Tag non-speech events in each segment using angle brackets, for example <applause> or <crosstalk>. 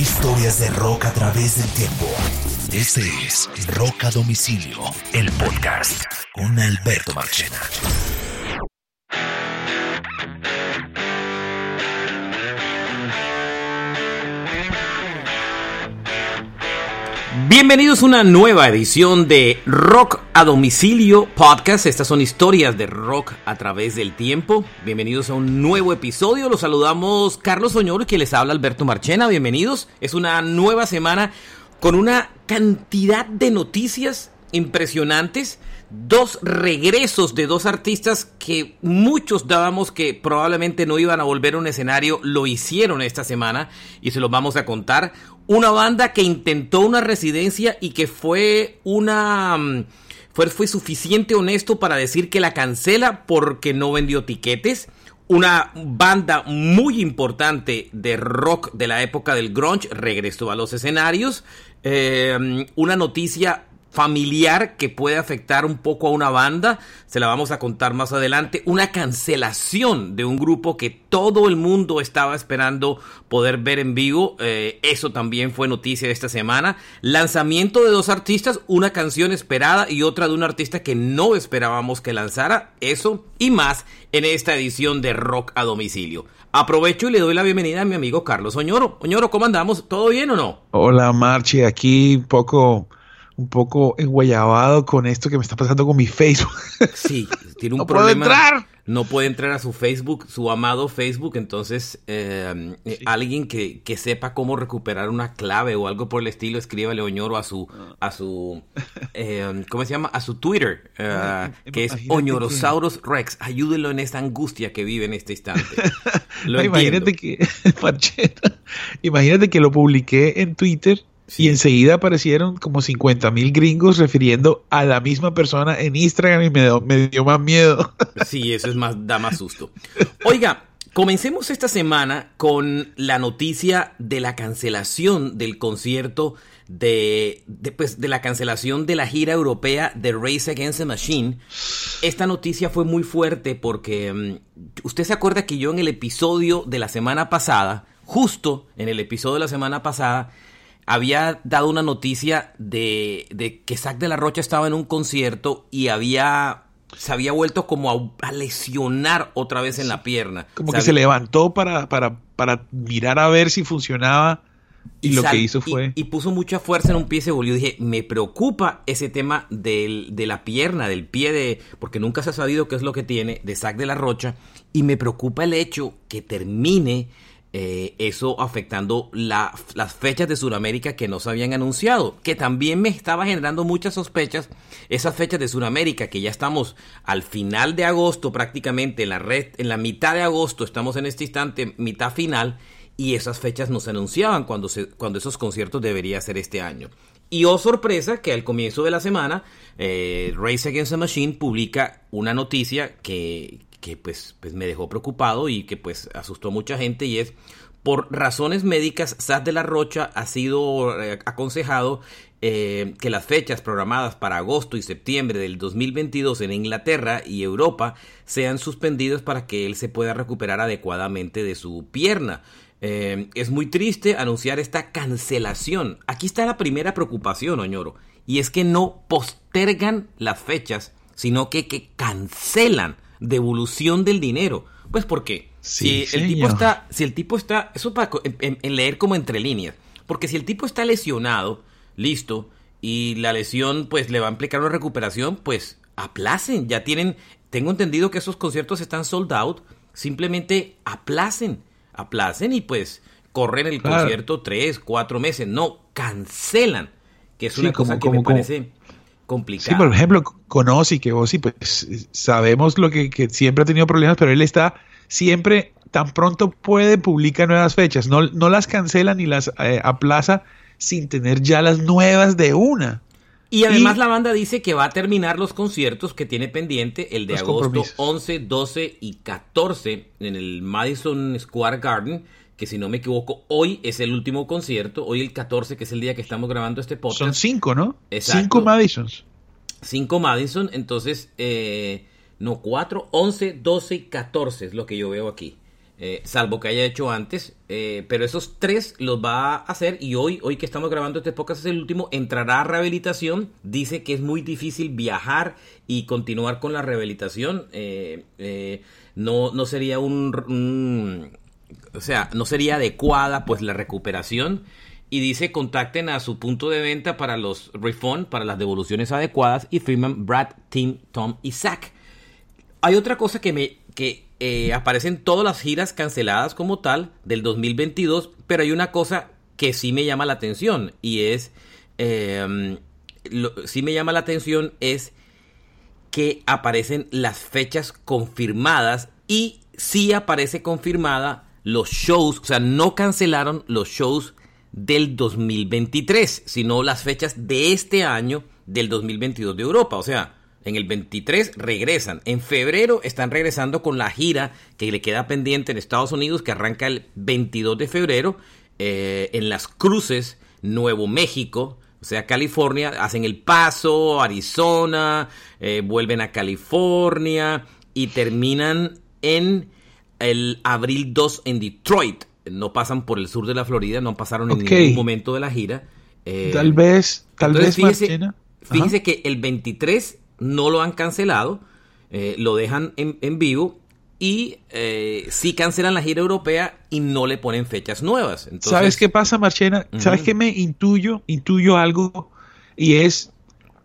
Historias de rock a través del tiempo. Este es Rock a Domicilio, el podcast con Alberto Marchena. Bienvenidos a una nueva edición de Rock a Domicilio Podcast. Estas son historias de rock a través del tiempo. Bienvenidos a un nuevo episodio. Los saludamos Carlos Oñoro y quien les habla Alberto Marchena. Bienvenidos. Es una nueva semana con una cantidad de noticias impresionantes. Dos regresos de dos artistas que muchos dábamos que probablemente no iban a volver a un escenario, lo hicieron esta semana y se los vamos a contar. Una banda que intentó una residencia y que fue una... Mm, fue, suficiente honesto para decir que la cancela porque no vendió tiquetes una banda muy importante de rock de la época del grunge regresó a los escenarios. Eh, una noticia familiar que puede afectar un poco a una banda, se la vamos a contar más adelante, una cancelación de un grupo que todo el mundo estaba esperando poder ver en vivo, eh, eso también fue noticia esta semana, lanzamiento de dos artistas, una canción esperada y otra de un artista que no esperábamos que lanzara, eso y más en esta edición de Rock a Domicilio. Aprovecho y le doy la bienvenida a mi amigo Carlos Oñoro. Oñoro, ¿cómo andamos? ¿Todo bien o no? Hola Marchi, aquí un poco un poco enguayabado con esto que me está pasando con mi Facebook. <laughs> Sí, tiene un no problema. Puedo entrar. No puede entrar a su Facebook, su amado Facebook. Entonces, eh, sí. alguien que, que, sepa cómo recuperar una clave o algo por el estilo, escríbale Oñoro a su, a su, eh, ¿cómo se llama? A su Twitter, uh, que es Oñorosaurus que... Rex. Ayúdenlo en esta angustia que vive en este instante. <laughs> Lo imagínate que, <laughs> imagínate que lo publiqué en Twitter Sí. Y enseguida aparecieron como 50 mil gringos refiriendo a la misma persona en Instagram y me dio, me dio más miedo. <laughs> Sí, eso es más, da más susto. Oiga, comencemos esta semana con la noticia de la cancelación del concierto de, de, pues, de la cancelación de la gira europea de Race Against the Machine. Esta noticia fue muy fuerte porque um, usted se acuerda que yo en el episodio de la semana pasada, justo en el episodio de la semana pasada, había dado una noticia de, de, que Zack de la Rocha estaba en un concierto y había se había vuelto como a, a lesionar otra vez en la pierna. Como que se levantó para, para, para mirar a ver si funcionaba y, y lo que hizo fue... Y, y, puso mucha fuerza en un pie y se volvió. Dije, me preocupa ese tema del, de la pierna, del pie de... Porque nunca se ha sabido qué es lo que tiene de Zack de la Rocha. Y me preocupa el hecho que termine eh, eso afectando la, las fechas de Sudamérica que no se habían anunciado, que también me estaba generando muchas sospechas esas fechas de Sudamérica, que ya estamos al final de agosto prácticamente, en la, red, en la mitad de agosto, estamos en este instante, mitad final, y esas fechas no se anunciaban cuando, se, cuando esos conciertos debería ser este año. Y oh sorpresa que al comienzo de la semana, eh, Race Against the Machine publica una noticia que, que pues, pues, me dejó preocupado y que pues asustó a mucha gente y es por razones médicas, SAS de la Rocha ha sido eh, aconsejado eh, que las fechas programadas para agosto y septiembre del 2022 en Inglaterra y Europa sean suspendidas para que él se pueda recuperar adecuadamente de su pierna. Eh, es muy triste anunciar esta cancelación. Aquí está la primera preocupación, Oñoro, y es que no postergan las fechas, sino que, que cancelan devolución del dinero. Pues porque sí, si el tipo está, si el tipo está, eso para en, en, leer como entre líneas, porque si el tipo está lesionado, listo, y la lesión pues le va a implicar una recuperación, pues aplacen, ya tienen, tengo entendido que esos conciertos están sold out, simplemente aplacen, aplacen y pues corren el claro. concierto tres, cuatro meses, no, cancelan, que es una cosa que como, me parece complicado. Sí, por ejemplo, con Ozzy, que Ozzy, pues sabemos lo que, que, siempre ha tenido problemas, pero él está siempre, tan pronto puede, publica nuevas fechas. No, no las cancela ni las eh, aplaza sin tener ya las nuevas de una. Y además y, la banda dice que va a terminar los conciertos que tiene pendiente, el de agosto 11, 12 y 14 en el Madison Square Garden, que si no me equivoco, hoy es el último concierto, hoy el 14, que es el día que estamos grabando este podcast. Son cinco, ¿no? Exacto. Cinco Madisons. Cinco Madison, entonces, eh, no, cuatro, 11, 12 y 14 es lo que yo veo aquí. eh, salvo que haya hecho antes. Eh, pero esos tres los va a hacer y hoy, hoy que estamos grabando este podcast es el último, entrará a rehabilitación. Dice que es muy difícil viajar y continuar con la rehabilitación. Eh, no, no sería un, o sea, no sería adecuada pues la recuperación. Y dice contacten a su punto de venta para los refund, para las devoluciones adecuadas y firman Brad, Tim, Tom y Zach. Hay otra cosa que me que eh, aparecen todas las giras canceladas como tal del 2022, pero hay una cosa que sí me llama la atención y es, eh, sí me llama la atención es que aparecen las fechas confirmadas y sí aparece confirmada los shows, o sea, no cancelaron los shows del 2023, sino las fechas de este año del 2022 de Europa, o sea, en el 23 regresan. En febrero están regresando con la gira que le queda pendiente en Estados Unidos, que arranca el 22 de febrero. Eh, en las cruces, Nuevo México, o sea, California, hacen el paso, Arizona, eh, vuelven a California y terminan en el abril 2 en Detroit. No pasan por el sur de la Florida, no pasaron en ningún momento de la gira. Eh, tal vez, tal vez fíjese, fíjese que el 23 no lo han cancelado, eh, lo dejan en, vivo y eh, sí cancelan la gira europea y no le ponen fechas nuevas. ¿Sabes qué pasa, Marchena? ¿Sabes qué me intuyo? Intuyo algo y es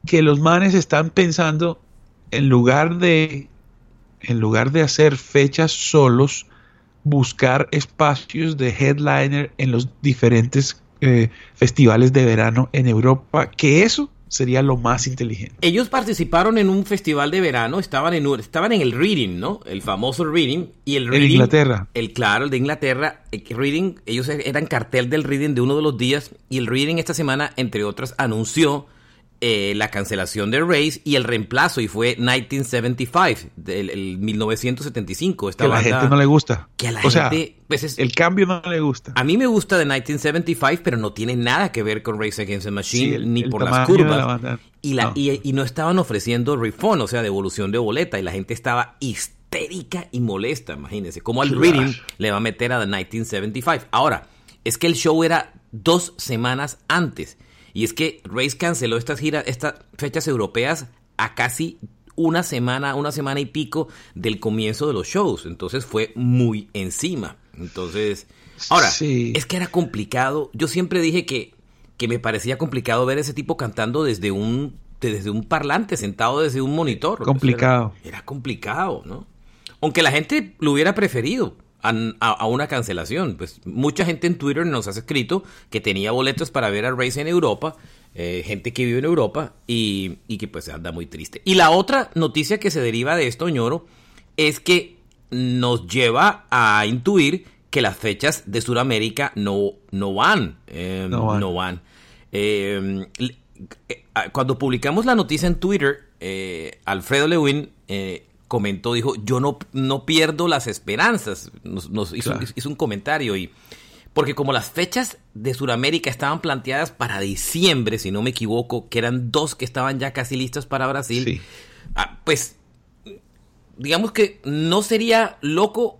que los manes están pensando en lugar de en lugar de hacer fechas solos, buscar espacios de headliner en los diferentes eh, festivales de verano en Europa, que eso sería lo más inteligente. Ellos participaron en un festival de verano, estaban en, estaban en el Reading, ¿no? El famoso Reading. Y el Reading, en Inglaterra. El claro, el de Inglaterra. El Reading, ellos eran cartel del Reading de uno de los días. Y el Reading esta semana, entre otras, anunció eh, la cancelación de Race y el reemplazo, y fue 1975, del el 1975. Esta que a la gente no le gusta. Que a la gente. pues el cambio no le gusta. A mí me gusta de 1975, pero no tiene nada que ver con Race Against the Machine, ni por las curvas. y, la, no. Y, no estaban ofreciendo refund, o sea, devolución de boleta, y la gente estaba histérica y molesta, imagínense. Como al reading le va a meter a The 1975. Ahora, es que el show era dos semanas antes. Y es que Race canceló estas giras, estas fechas europeas a casi una semana, una semana y pico del comienzo de los shows. Entonces fue muy encima. Entonces, ahora, es que era complicado. Yo siempre dije que, que me parecía complicado ver a ese tipo cantando desde un, desde un parlante, sentado desde un monitor. Complicado. era complicado, ¿no? Aunque la gente lo hubiera preferido a, una cancelación. Pues mucha gente en Twitter nos ha escrito que tenía boletos para ver a Race en Europa, eh, gente que vive en Europa y, que pues anda muy triste. Y la otra noticia que se deriva de esto, ñoro, es que nos lleva a intuir que las fechas de Sudamérica no, no van. Em, no van. Em, eh, cuando publicamos la noticia en Twitter, eh, Alfredo Lewin comentó, dijo, yo no, no pierdo las esperanzas. Nos, hizo, un comentario y... Porque como las fechas de Sudamérica estaban planteadas para diciembre, si no me equivoco, que eran dos que estaban ya casi listas para Brasil, ah, pues digamos que no sería loco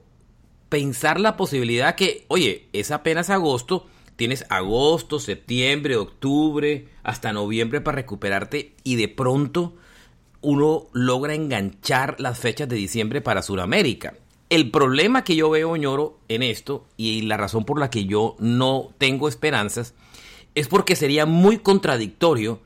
pensar la posibilidad que, oye, es apenas agosto, tienes agosto, septiembre, octubre, hasta noviembre para recuperarte y de pronto uno logra enganchar las fechas de diciembre para Sudamérica. El problema que yo veo, ñoro, en esto, y la razón por la que yo no tengo esperanzas, es porque sería muy contradictorio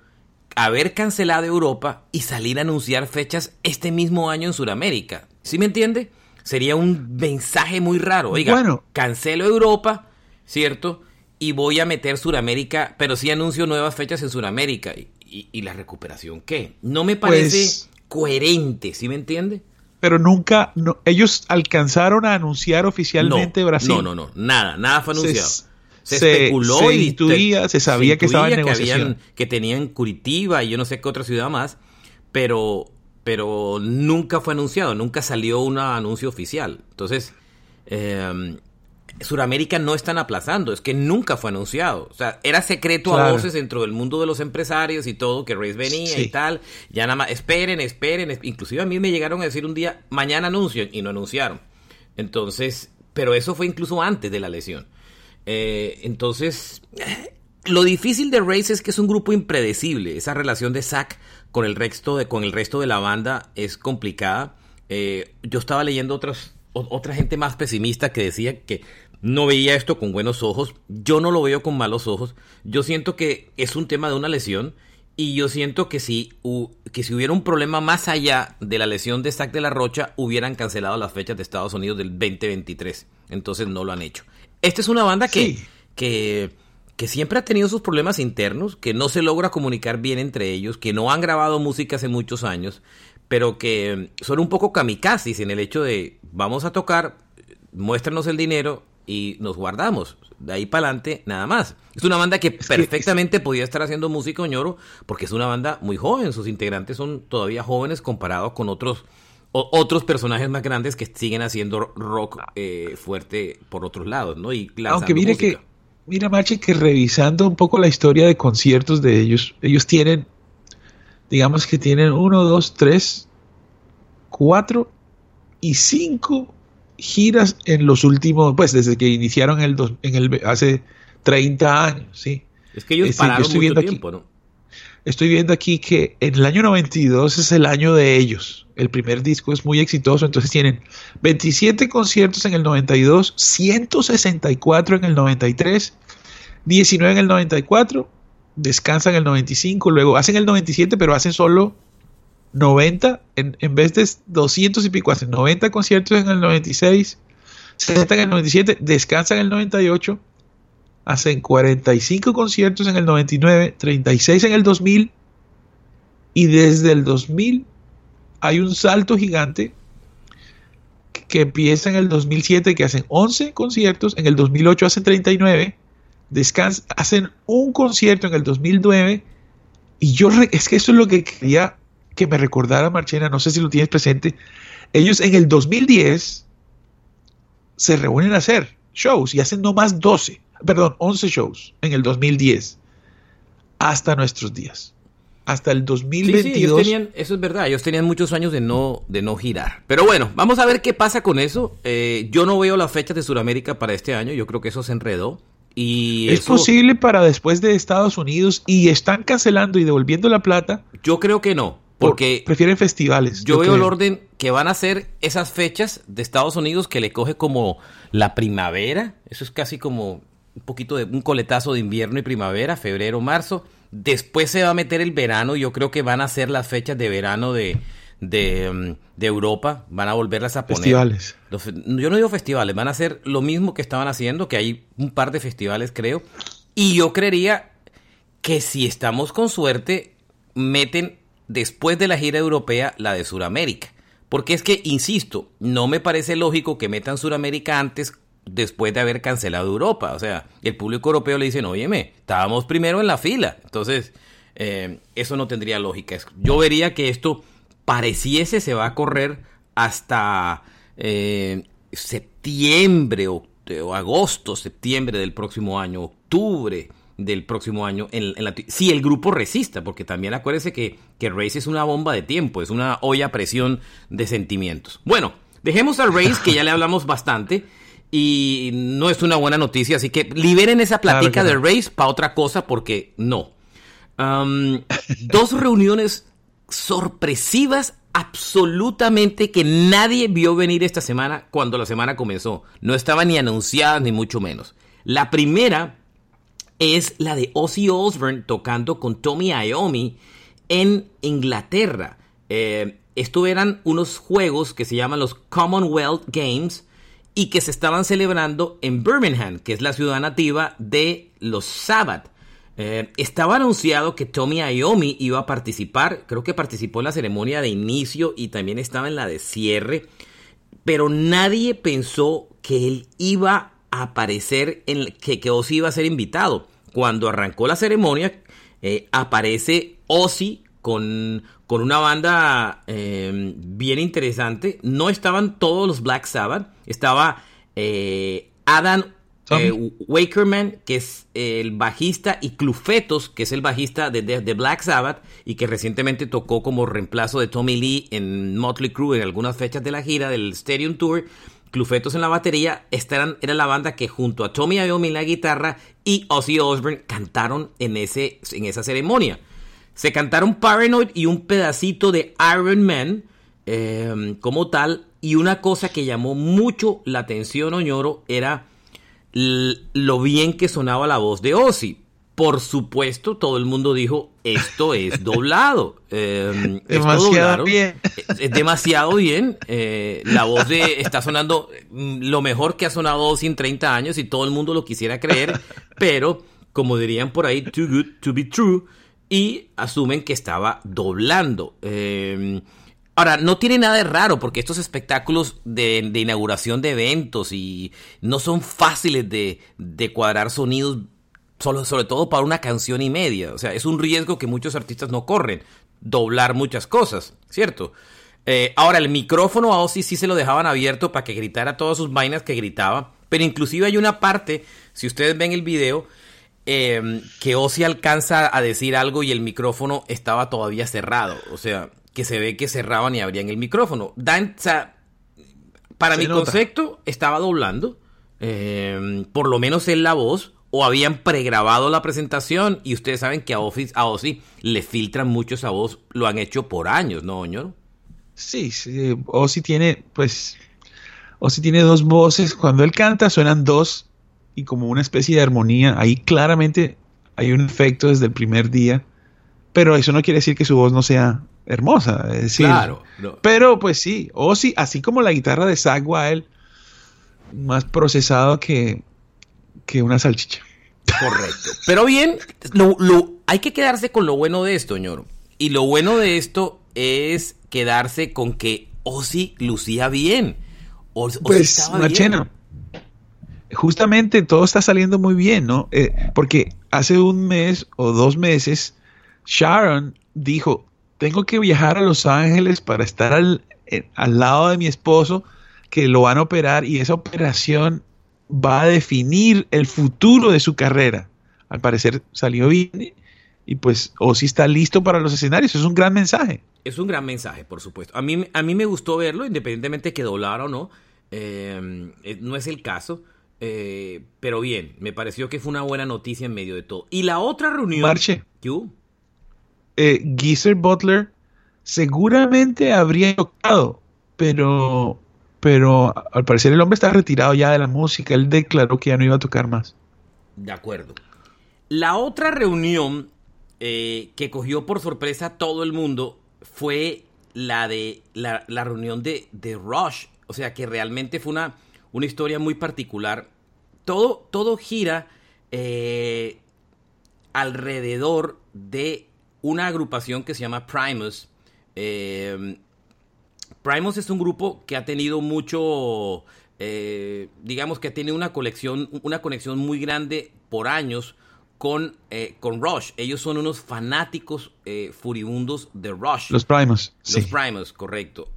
haber cancelado Europa y salir a anunciar fechas este mismo año en Sudamérica. ¿Sí me entiende? Sería un mensaje muy raro. Oiga, bueno. cancelo Europa, ¿cierto? Y voy a meter Sudamérica, pero sí anuncio nuevas fechas en Sudamérica. ¿Y, la recuperación qué? No me parece pues, coherente, ¿sí me entiende? Pero nunca, no, ellos alcanzaron a anunciar oficialmente Brasil. No, no, no, nada, nada fue anunciado. Se, especuló se y intuía, se sabía que estaban en negociación. Que, tenían Curitiba y yo no sé qué otra ciudad más, pero, pero nunca fue anunciado, nunca salió un anuncio oficial. Entonces, eh, Suramérica no están aplazando, es que nunca fue anunciado. O sea, era secreto a voces dentro del mundo de los empresarios y todo, que Race venía y tal. Ya nada más, esperen, esperen. Inclusive a mí me llegaron a decir un día, mañana anuncian y no anunciaron. Entonces, pero eso fue incluso antes de la lesión. Eh, entonces, lo difícil de Race es que es un grupo impredecible. Esa relación de Zack con el resto de, con el resto de la banda es complicada. Eh, yo estaba leyendo otras, otra gente más pesimista que decía que no veía esto con buenos ojos. Yo no lo veo con malos ojos. Yo siento que es un tema de una lesión. Y yo siento que si, que si hubiera un problema más allá de la lesión de Zack de la Rocha, hubieran cancelado las fechas de Estados Unidos del 2023. Entonces no lo han hecho. Esta es una banda que, que que siempre ha tenido sus problemas internos, que no se logra comunicar bien entre ellos, que no han grabado música hace muchos años, pero que son un poco kamikazes en el hecho de vamos a tocar, muéstranos el dinero y nos guardamos. De ahí para adelante, nada más. Es una banda que perfectamente podía estar haciendo música Oñoro, porque es una banda muy joven. Sus integrantes son todavía jóvenes comparados con otros otros personajes más grandes que siguen haciendo rock eh, fuerte por otros lados, ¿no? Y Aunque mire que Mira, Marche, que revisando un poco la historia de conciertos de ellos, ellos tienen, digamos que tienen uno, dos, tres, cuatro y cinco giras en los últimos, pues desde que iniciaron el en el hace 30 años, sí. Es que ellos pararon estoy mucho tiempo, ¿no? Estoy viendo aquí que en el año 92 es el año de ellos. El primer disco es muy exitoso, entonces tienen 27 conciertos en el 92, 164 en el 93, 19 en el 94, descansan el 95, luego hacen el 97, pero hacen solo 90, en, en vez de 200 y pico, hacen 90 conciertos en el 96, 60 en el 97, descansan el 98, hacen 45 conciertos en el 99, 36 en el 2000, y desde el 2000 hay un salto gigante que empieza en el 2007, que hacen 11 conciertos, en el 2008 hacen 39, descansan, hacen un concierto en el 2009, y yo, es que eso es lo que quería que me recordara Marchena, no sé si lo tienes presente, ellos en el 2010 se reúnen a hacer shows y hacen no más 12, perdón, 11 shows en el 2010 hasta nuestros días hasta el 2022. eso es verdad, ellos tenían muchos años de no, de no girar. Pero bueno, vamos a ver qué pasa con eso. Eh, yo no veo las fechas de Sudamérica para este año, yo creo que eso se enredó. Y es posible para después de Estados Unidos y están cancelando y devolviendo la plata. Yo creo que no, porque prefieren festivales. Yo, veo el orden que van a ser esas fechas de Estados Unidos que le coge como la primavera, eso es casi como un poquito de un coletazo de invierno y primavera, febrero, marzo Después se va a meter el verano. Yo creo que van a ser las fechas de verano de, de, mm, Europa. Van a volverlas a poner. Festivales. yo no digo festivales. Van a hacer lo mismo que estaban haciendo, que hay un par de festivales, creo. Y yo creería que si estamos con suerte, meten después de la gira europea la de Sudamérica. Porque es que, insisto, no me parece lógico que metan Sudamérica antes después de haber cancelado Europa. O sea, el público europeo le dice, óyeme, estábamos primero en la fila. Entonces, eh, eso no tendría lógica. Yo vería que esto pareciese se va a correr hasta eh, septiembre agosto, septiembre del próximo año, octubre del próximo año, en, si el grupo resista, porque también acuérdese que, que Race es una bomba de tiempo, es una olla a presión de sentimientos. Bueno, dejemos al Race, que ya le hablamos bastante y no es una buena noticia, así que liberen esa platica de Race para otra cosa porque no. dos reuniones sorpresivas absolutamente que nadie vio venir esta semana cuando la semana comenzó. No estaban ni anunciadas ni mucho menos. La primera es la de Ozzy Osbourne tocando con Tommy Iommi en Inglaterra. Eh, eran unos juegos que se llaman los Commonwealth Games y que se estaban celebrando en Birmingham, que es la ciudad nativa de los Sabbath. Eh, estaba anunciado que Tommy Iommi iba a participar, creo que participó en la ceremonia de inicio y también estaba en la de cierre, pero nadie pensó que él iba a aparecer, en, que, que Ozzy iba a ser invitado. Cuando arrancó la ceremonia, eh, aparece Ozzy con, con una banda em, bien interesante. No estaban todos los Black Sabbath. Estaba eh, Adam eh, Wakerman, que es el bajista, y Clufetos, que es el bajista de, de, Black Sabbath y que recientemente tocó como reemplazo de Tommy Lee en Motley Crue en algunas fechas de la gira del Stadium Tour. Clufetos en la batería. Esta era, la banda que junto a Tommy Iommi en la guitarra y Ozzy Osbourne cantaron en, ese, en esa ceremonia. Se cantaron Paranoid y un pedacito de Iron Man em, como tal. Y una cosa que llamó mucho la atención, Oñoro, era lo bien que sonaba la voz de Ozzy. Por supuesto, todo el mundo dijo, esto es <laughs> doblado. Em, demasiado bien. Es, demasiado bien. Eh, la voz de está sonando mm, lo mejor que ha sonado Ozzy en 30 años y todo el mundo lo quisiera creer, pero como dirían por ahí, too good to be true, y asumen que estaba doblando. Em, ahora, no tiene nada de raro porque estos espectáculos de, inauguración de eventos y no son fáciles de, de cuadrar sonidos sobre todo para una canción y media. O sea, es un riesgo que muchos artistas no corren, doblar muchas cosas, ¿cierto? Eh, ahora, el micrófono a Ozzy sí se lo dejaban abierto para que gritara todas sus vainas que gritaba, pero inclusive hay una parte, si ustedes ven el video, em, que Ozzy alcanza a decir algo y el micrófono estaba todavía cerrado, o sea, que se ve que cerraban y abrían el micrófono. Dan, para mi concepto, estaba doblando, em, por lo menos en la voz, o habían pregrabado la presentación y ustedes saben que a, Office, a Ozzy le filtran mucho esa voz, lo han hecho por años, ¿no, Oñoro? Sí, sí, Ozzy tiene, pues, Ozzy tiene dos voces, cuando él canta suenan dos y como una especie de armonía, ahí claramente hay un efecto desde el primer día, pero eso no quiere decir que su voz no sea hermosa, es decir, claro, pero pues sí, Ozzy, así como la guitarra de Zach Wild, más procesado que que una salchicha. Correcto. Pero bien, lo, hay que quedarse con lo bueno de esto, señor. Y lo bueno de esto es quedarse con que Ozzy lucía bien. pues, Machena, justamente todo está saliendo muy bien, ¿no? Eh, porque hace un mes o dos meses, Sharon dijo, tengo que viajar a Los Ángeles para estar al, eh, al lado de mi esposo, que lo van a operar, y esa operación va a definir el futuro de su carrera. Al parecer salió bien y pues o si está listo para los escenarios. Es un gran mensaje. Es un gran mensaje, por supuesto. A mí, a mí me gustó verlo, independientemente que doblara o no. Eh, eh, no es el caso. Eh, pero bien, me pareció que fue una buena noticia en medio de todo. Y la otra reunión... Marche. ¿Qué Geezer Butler seguramente habría tocado, pero pero al parecer el hombre está retirado ya de la música, él declaró que ya no iba a tocar más. De acuerdo. La otra reunión eh, que cogió por sorpresa a todo el mundo fue la de la, reunión de, de, Rush, o sea que realmente fue una, una historia muy particular. Todo, todo gira eh, alrededor de una agrupación que se llama Primus. Eh, Primus es un grupo que ha tenido mucho, eh, digamos que tiene una colección, una conexión muy grande por años con, eh, con Rush. Ellos son unos fanáticos eh, furibundos de Rush. Los Primus. Los Primus, correcto.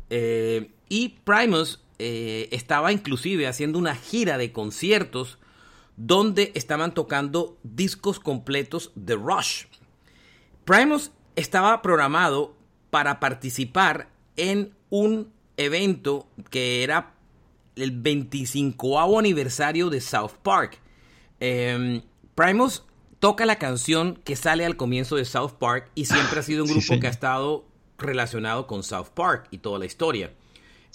y Primus estaba inclusive haciendo una gira de conciertos donde estaban tocando discos completos de Rush. Primus estaba programado para participar en un evento que era el 25 aniversario de South Park. Em, Primus toca la canción que sale al comienzo de South Park y siempre ha sido un grupo que ha estado relacionado con South Park y toda la historia.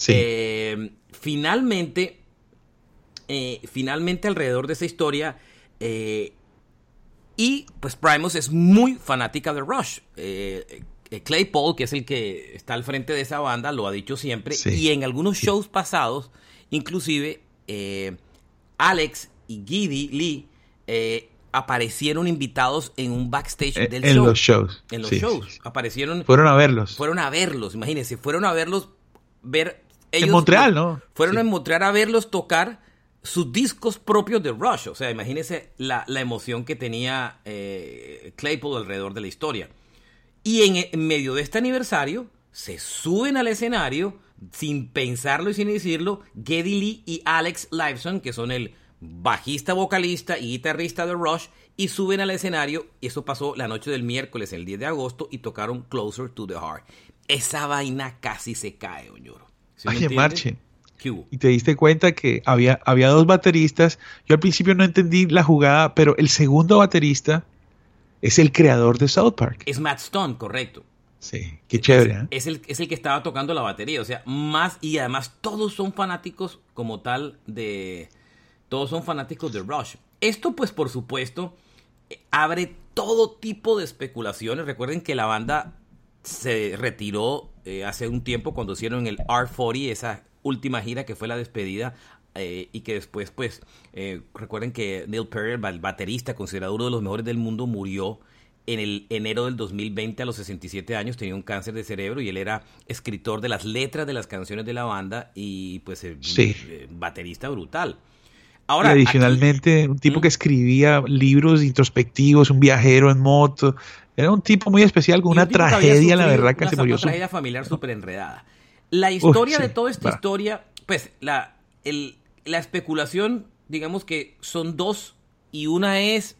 Em, finalmente, eh, finalmente alrededor de esa historia, eh, y pues Primus es muy fanática de Rush. Eh, eh, Claypool, que es el que está al frente de esa banda, lo ha dicho siempre. Y en algunos shows pasados, inclusive, eh, Alex y Giddy Lee eh, aparecieron invitados en un backstage del show. En los shows. En los shows. Aparecieron. Fueron a verlos. Fueron a verlos, imagínense. Fueron a verlos, ver. Ellos, en Montreal, ¿no? Fueron a Montreal a verlos tocar sus discos propios de Rush. O sea, imagínense la, la emoción que tenía Claypool alrededor de la historia. Y en, medio de este aniversario, se suben al escenario, sin pensarlo y sin decirlo, Geddy Lee y Alex Lifeson, que son el bajista, vocalista y guitarrista de Rush, y suben al escenario. Y eso pasó la noche del miércoles, el 10 de agosto, y tocaron Closer to the Heart. Esa vaina casi se cae, Oñoro. ¿Sí Marche, y te diste cuenta que había, había dos bateristas. Yo al principio no entendí la jugada, pero el segundo baterista es el creador de South Park. Es Matt Stone, correcto. Sí, qué chévere. ¿eh? Es, el, es el que estaba tocando la batería, o sea, más y además todos son fanáticos como tal de... Todos son fanáticos de Rush. Esto pues por supuesto abre todo tipo de especulaciones. Recuerden que la banda se retiró eh, hace un tiempo cuando hicieron el R40, esa última gira que fue la despedida eh, y que después, pues, eh, recuerden que Neil Perry, el baterista, considerado uno de los mejores del mundo, murió en el enero del 2020 a los 67 años, tenía un cáncer de cerebro y él era escritor de las letras de las canciones de la banda y pues baterista brutal. Ahora, adicionalmente, un tipo que escribía libros introspectivos, un viajero en moto. Era un tipo muy especial con una tragedia, la verdad, que se murió. Una tragedia familiar súper enredada. La historia de toda esta historia, pues la, la especulación, digamos que son dos y una es,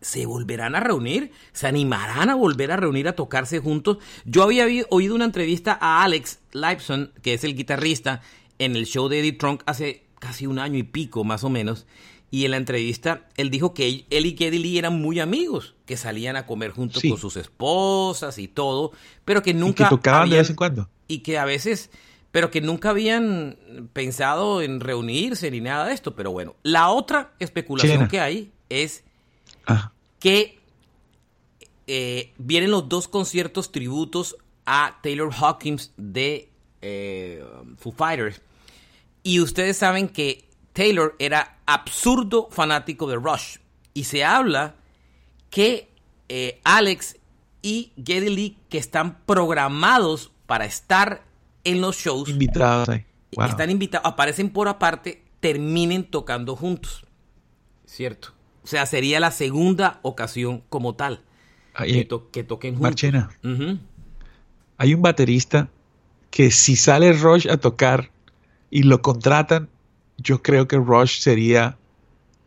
¿se volverán a reunir? ¿Se animarán a volver a reunir a tocarse juntos? Yo había oído una entrevista a Alex Lifeson, que es el guitarrista, en el show de Eddie Trunk hace casi un año y pico más o menos. Y en la entrevista él dijo que él y Geddy Lee eran muy amigos, que salían a comer juntos con sus esposas y todo, pero que nunca... Y que tocaban de vez en cuando. Y que a veces, pero que nunca habían pensado en reunirse ni nada de esto. Pero bueno, la otra especulación que hay es ah. que eh, vienen los dos conciertos tributos a Taylor Hawkins de eh, Foo Fighters y ustedes saben que Taylor era absurdo fanático de Rush. Y se habla que eh, Alex y Geddy Lee, que están programados para estar en los shows, invitados, están invitados, aparecen por aparte, terminen tocando juntos. ¿Cierto? O sea, sería la segunda ocasión como tal que, toquen juntos. Marchena, hay un baterista que si sale Rush a tocar y lo contratan, yo creo que Rush sería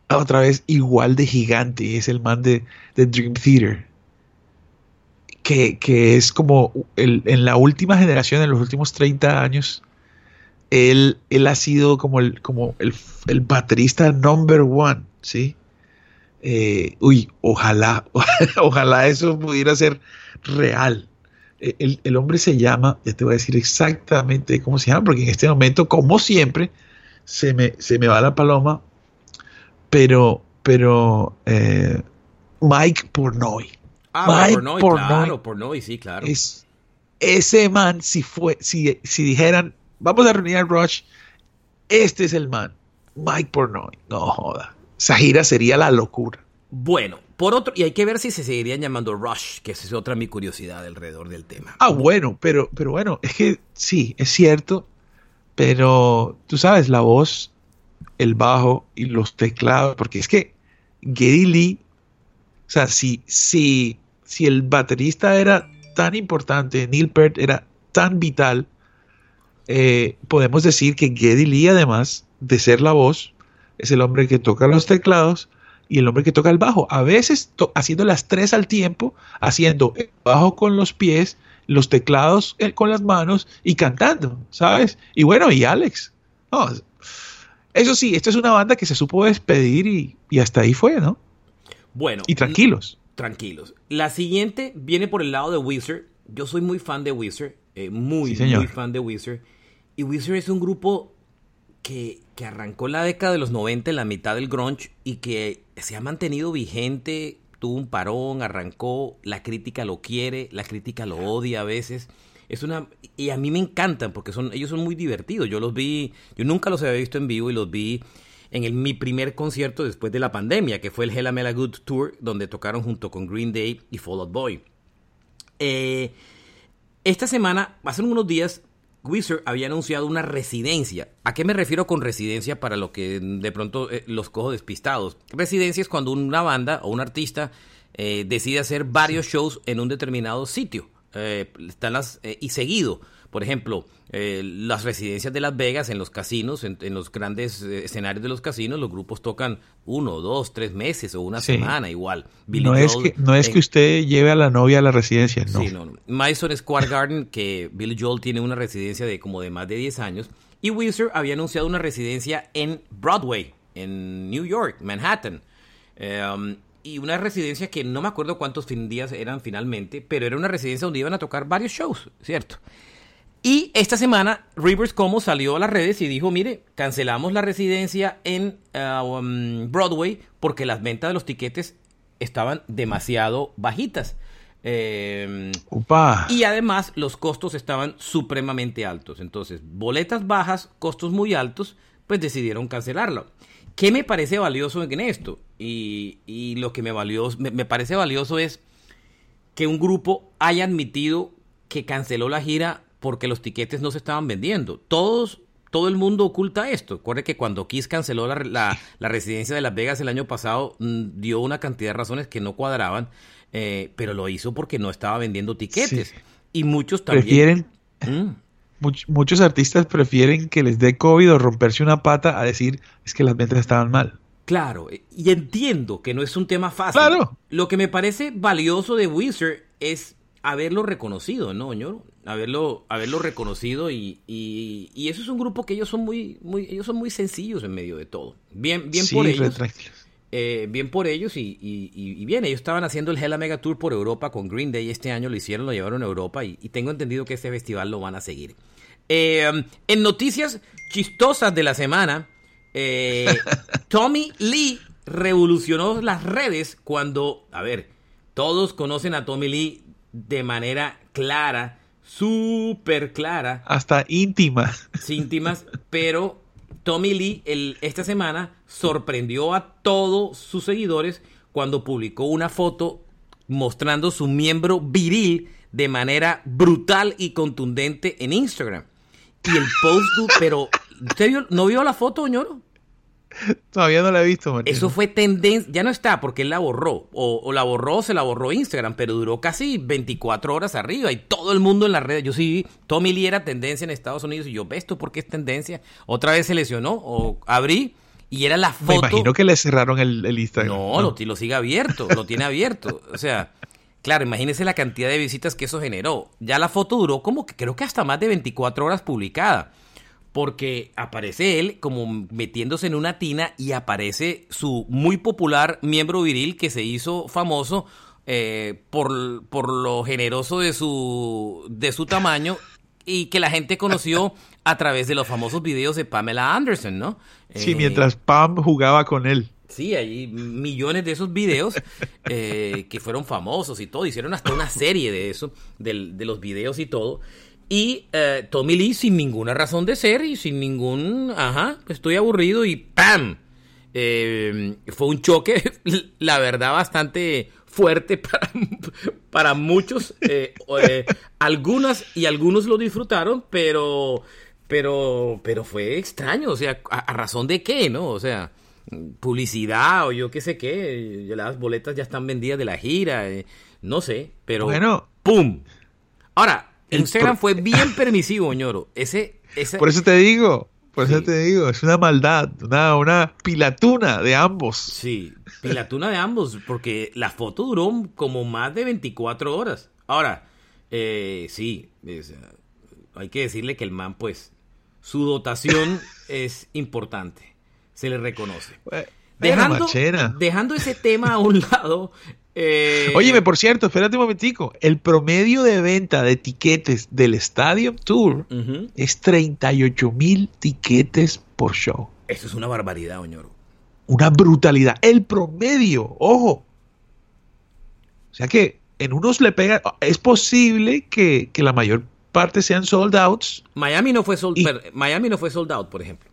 otra vez igual de gigante. Y es el man de, Dream Theater. Que, es como en la última generación, en los últimos 30 años, él, él ha sido como el, como el, baterista number one, ¿sí? Eh, uy, ojalá, <laughs> ojalá eso pudiera ser real. Eh, el, hombre se llama, ya te voy a decir exactamente cómo se llama, porque en este momento, como siempre, se me, se me va la paloma, pero, pero eh, Mike Pornoy. Ah, Mike Pornoy, claro, Pornoy, sí, claro. Es, ese man, si, fue, si, si dijeran, vamos a reunir a Rush, este es el man, Mike Pornoy. No joda, esa gira sería la locura. Bueno, por otro, y hay que ver si se seguirían llamando Rush, que esa es otra mi curiosidad alrededor del tema. Ah, bueno, pero, pero bueno, es que sí, es cierto, pero tú sabes, la voz, el bajo y los teclados, porque es que Geddy Lee, o sea, si, si, si el baterista era tan importante, Neil Peart era tan vital, eh, podemos decir que Geddy Lee, además de ser la voz, es el hombre que toca los teclados, y el hombre que toca el bajo. A veces haciendo las tres al tiempo, haciendo el bajo con los pies, los teclados eh, con las manos y cantando, ¿sabes? Y bueno, y Alex. eso sí, esta es una banda que se supo despedir y, hasta ahí fue, ¿no? Bueno. Y tranquilos. Tranquilos. La siguiente viene por el lado de Wizard. Yo soy muy fan de Wizard. Eh, muy, muy fan de Wizard. Y Wizard es un grupo que, que arrancó la década de los 90 en la mitad del grunge y que se ha mantenido vigente, tuvo un parón, arrancó, la crítica lo quiere, la crítica lo odia a veces. Es una y a mí me encantan porque son ellos son muy divertidos. Yo los vi, yo nunca los había visto en vivo y los vi en el, mi primer concierto después de la pandemia, que fue el Hella Mela Good Tour, donde tocaron junto con Green Day y Fall Out Boy. Eh, esta semana, hace unos días, Wizard había anunciado una residencia. ¿A qué me refiero con residencia para lo que de pronto eh, los cojo despistados? Residencia es cuando una banda o un artista eh, decide hacer varios shows en un determinado sitio. Están las, y seguido. Por ejemplo, eh, las residencias de Las Vegas, en los casinos, en, los grandes eh, escenarios de los casinos, los grupos tocan uno, dos, tres meses o una semana igual. no, es que, no es que usted lleve a la novia a la residencia, no. Sí, no, Madison Square Garden, que Billy Joel tiene una residencia de como de más de 10 años, Y Weezer había anunciado una residencia en Broadway, en New York, Manhattan. Um, y una residencia que no me acuerdo cuántos días eran finalmente, pero era una residencia donde iban a tocar varios shows, ¿cierto? Y esta semana Rivers Como salió a las redes y dijo, mire, cancelamos la residencia en uh, um, Broadway porque las ventas de los tiquetes estaban demasiado bajitas. Eh, y además los costos estaban supremamente altos. Entonces, boletas bajas, costos muy altos, pues decidieron cancelarlo. ¿Qué me parece valioso en esto? Y, lo que me, valió, me, parece valioso es que un grupo haya admitido que canceló la gira porque los tiquetes no se estaban vendiendo. Todos, todo el mundo oculta esto. Recuerde que cuando Kiss canceló la, residencia de Las Vegas el año pasado, mm, dio una cantidad de razones que no cuadraban, eh, pero lo hizo porque no estaba vendiendo tiquetes. Y muchos también... Prefieren... ¿Mm? muchos artistas prefieren que les dé COVID o romperse una pata a decir es que las ventas estaban mal. Claro, y entiendo que no es un tema fácil. Claro. Lo que me parece valioso de Wizard es haberlo reconocido, ¿no, señor? Haberlo, haberlo reconocido y, y, eso es un grupo que ellos son muy, muy, ellos son muy sencillos en medio de todo. Bien, bien por ellos. Eh, bien por ellos y, y, bien, ellos estaban haciendo el Hella Mega Tour por Europa con Green Day este año, lo hicieron, lo llevaron a Europa y, tengo entendido que este festival lo van a seguir. Eh, en noticias chistosas de la semana, eh, <laughs> Tommy Lee revolucionó las redes cuando, a ver, todos conocen a Tommy Lee de manera clara, súper clara. Hasta íntima. Íntimas, pero Tommy Lee el, esta semana sorprendió a todos sus seguidores cuando publicó una foto mostrando su miembro viril de manera brutal y contundente en Instagram. Y el post, pero ¿usted no vio la foto, ñoro? <laughs> Todavía no la he visto, Eso fue tendencia, ya no está porque él la borró, o, la borró, se la borró Instagram, pero duró casi 24 horas arriba y todo el mundo en las redes. Yo sí, Tommy Lee era tendencia en Estados Unidos y yo, ¿ves esto por qué es tendencia? Otra vez se lesionó o abrí y era la foto. Me imagino que le cerraron el, Instagram. No, Lo, lo sigue abierto, lo tiene abierto. O sea, claro, imagínese la cantidad de visitas que eso generó. Ya la foto duró como que creo que hasta más de 24 horas publicada porque aparece él como metiéndose en una tina y aparece su muy popular miembro viril que se hizo famoso eh, por, por, lo generoso de su, de su tamaño y que la gente conoció a través de los famosos videos de Pamela Anderson, ¿no? Sí, mientras Pam jugaba con él. Sí, hay millones de esos videos eh, que fueron famosos y todo. Hicieron hasta una serie de eso, de, de los videos y todo. Y eh, Tommy Lee sin ninguna razón de ser y sin ningún, ajá, estoy aburrido y ¡pam! Eh, fue un choque, <laughs> la verdad, bastante fuerte <laughs> para, para muchos. Eh, algunas y algunos lo disfrutaron, pero, pero, pero fue extraño. O sea, ¿a, razón de qué, no? O sea, publicidad o yo qué sé qué. Las boletas ya están vendidas de la gira, no sé, pero. Bueno. ¡Pum! Ahora, Instagram fue bien permisivo, ñoro. Ese, Por eso te digo, por eso te digo, es una maldad, una, una pilatuna de ambos. Sí, pilatuna de ambos, porque la foto duró como más de 24 horas. Ahora, eh, sí, hay que decirle que el man, pues, su dotación <laughs> es importante, se le reconoce. Dejando, dejando, ese tema a un lado, eh, Óyeme, por cierto, espérate un momentico. El promedio de venta de tiquetes del Stadium Tour es 38 mil tiquetes por show. Eso es una barbaridad, Oñoro. Una brutalidad. El promedio, ojo. O sea que en unos le pega. Es posible que, la mayor parte sean sold outs. Miami no fue sold, Miami no fue sold out, por ejemplo.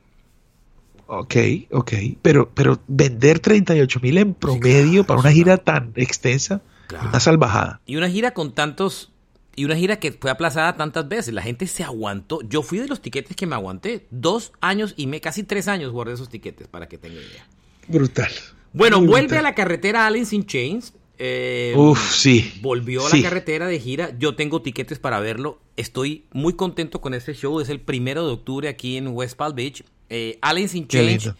Ok, ok. Pero, pero vender 38 mil en promedio para una gira tan extensa, una salvajada. Y una gira con tantos. Y una gira que fue aplazada tantas veces. La gente se aguantó. Yo fui de los tiquetes que me aguanté. Dos años y me, casi tres años guardé esos tiquetes, para que tenga idea. Brutal. Bueno, vuelve a la carretera Allen in Chains. Eh, Uf, sí. Volvió a la carretera de gira. Yo tengo tiquetes para verlo. Estoy muy contento con este show. Es el primero de octubre aquí en West Palm Beach. Eh, Allen in Change.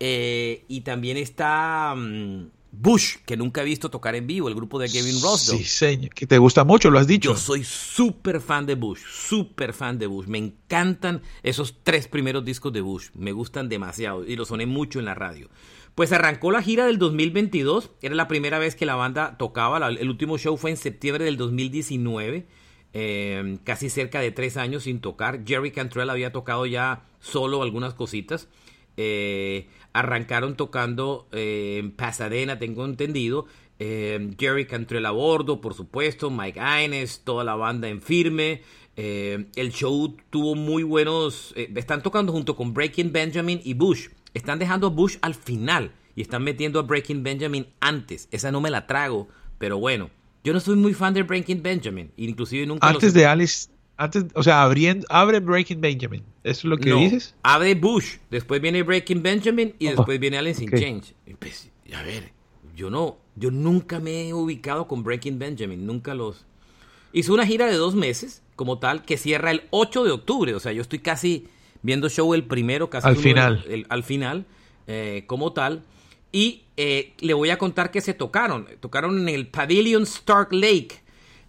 Eh, y también está. Mm, Bush, que nunca he visto tocar en vivo, el grupo de Kevin Rossdale. Sí, señor, que te gusta mucho, lo has dicho. Yo soy súper fan de Bush, súper fan de Bush. Me encantan esos tres primeros discos de Bush, me gustan demasiado y los soné mucho en la radio. Pues arrancó la gira del 2022, era la primera vez que la banda tocaba, el último show fue en septiembre del 2019, eh, casi cerca de tres años sin tocar. Jerry Cantrell había tocado ya solo algunas cositas. Eh, arrancaron tocando eh, en Pasadena, tengo entendido. Jerry Cantrell a bordo, por supuesto, Mike Aines, toda la banda en firme. el show tuvo muy buenos. están tocando junto con Breaking Benjamin y Bush. Están dejando a Bush al final y están metiendo a Breaking Benjamin antes. Esa no me la trago, pero bueno. Yo no soy muy fan de Breaking Benjamin, inclusive nunca Antes de Alice, antes, o sea, abriendo, abre Breaking Benjamin. ¿Eso es lo que dices? Abre Bush, después viene Breaking Benjamin y oh, después viene Alice in Change. Pues, a ver, yo no, yo nunca me he ubicado con Breaking Benjamin, nunca los... Hizo una gira de dos meses, como tal, que cierra el 8 de octubre, o sea, yo estoy casi viendo show el primero, casi al final, al final, eh, como tal. Y eh, le voy a contar que se tocaron. Tocaron en el Pavilion Stark Lake.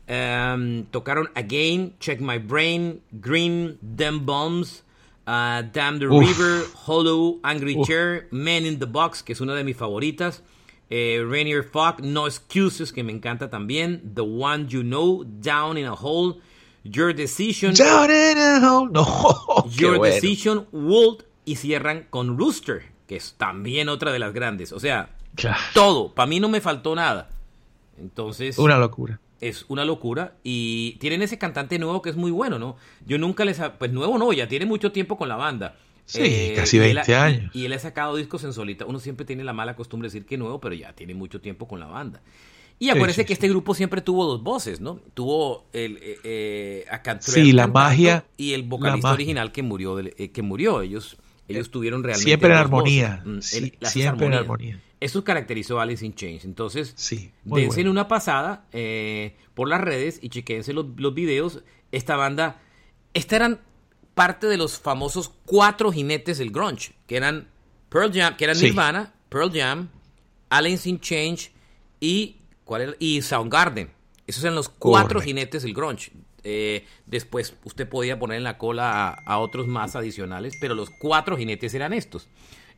Um, tocaron Again, Check My Brain, Green, Them Bombs, uh, Damn the River, Hollow, Angry Chair, Men in the Box, que es una de mis favoritas. Eh, Rainier Fog, No Excuses, que me encanta también. The One You Know, Down in a Hole. Your Decision. <laughs> No, <laughs> Your Decision, World y cierran con Rooster, que es también otra de las grandes. O sea, todo. Para mí no me faltó nada. Entonces. Una locura. Es una locura. Y tienen ese cantante nuevo que es muy bueno, ¿no? Yo nunca les. Pues nuevo no, ya tiene mucho tiempo con la banda. Sí, eh, casi 20 años. Y, él ha sacado discos en solita. Uno siempre tiene la mala costumbre de decir que nuevo, pero ya tiene mucho tiempo con la banda. Y acuérdense que este grupo siempre tuvo dos voces, ¿no? Tuvo el, eh, eh a sí, la magia y el vocalista original que murió, eh, que murió. Ellos, ellos tuvieron realmente siempre en armonía, mm, siempre en armonía. Eso caracterizó a Alice in Chains. Entonces, sí, dense en una pasada eh, por las redes y chequense los, los videos. Esta banda, esta eran parte de los famosos cuatro jinetes del grunge, que eran Pearl Jam, que eran Nirvana, Pearl Jam, Alice in Chains y ¿Cuál Y Soundgarden. Esos eran los cuatro jinetes del grunge. Eh, después usted podía poner en la cola a, otros más adicionales, pero los cuatro jinetes eran estos.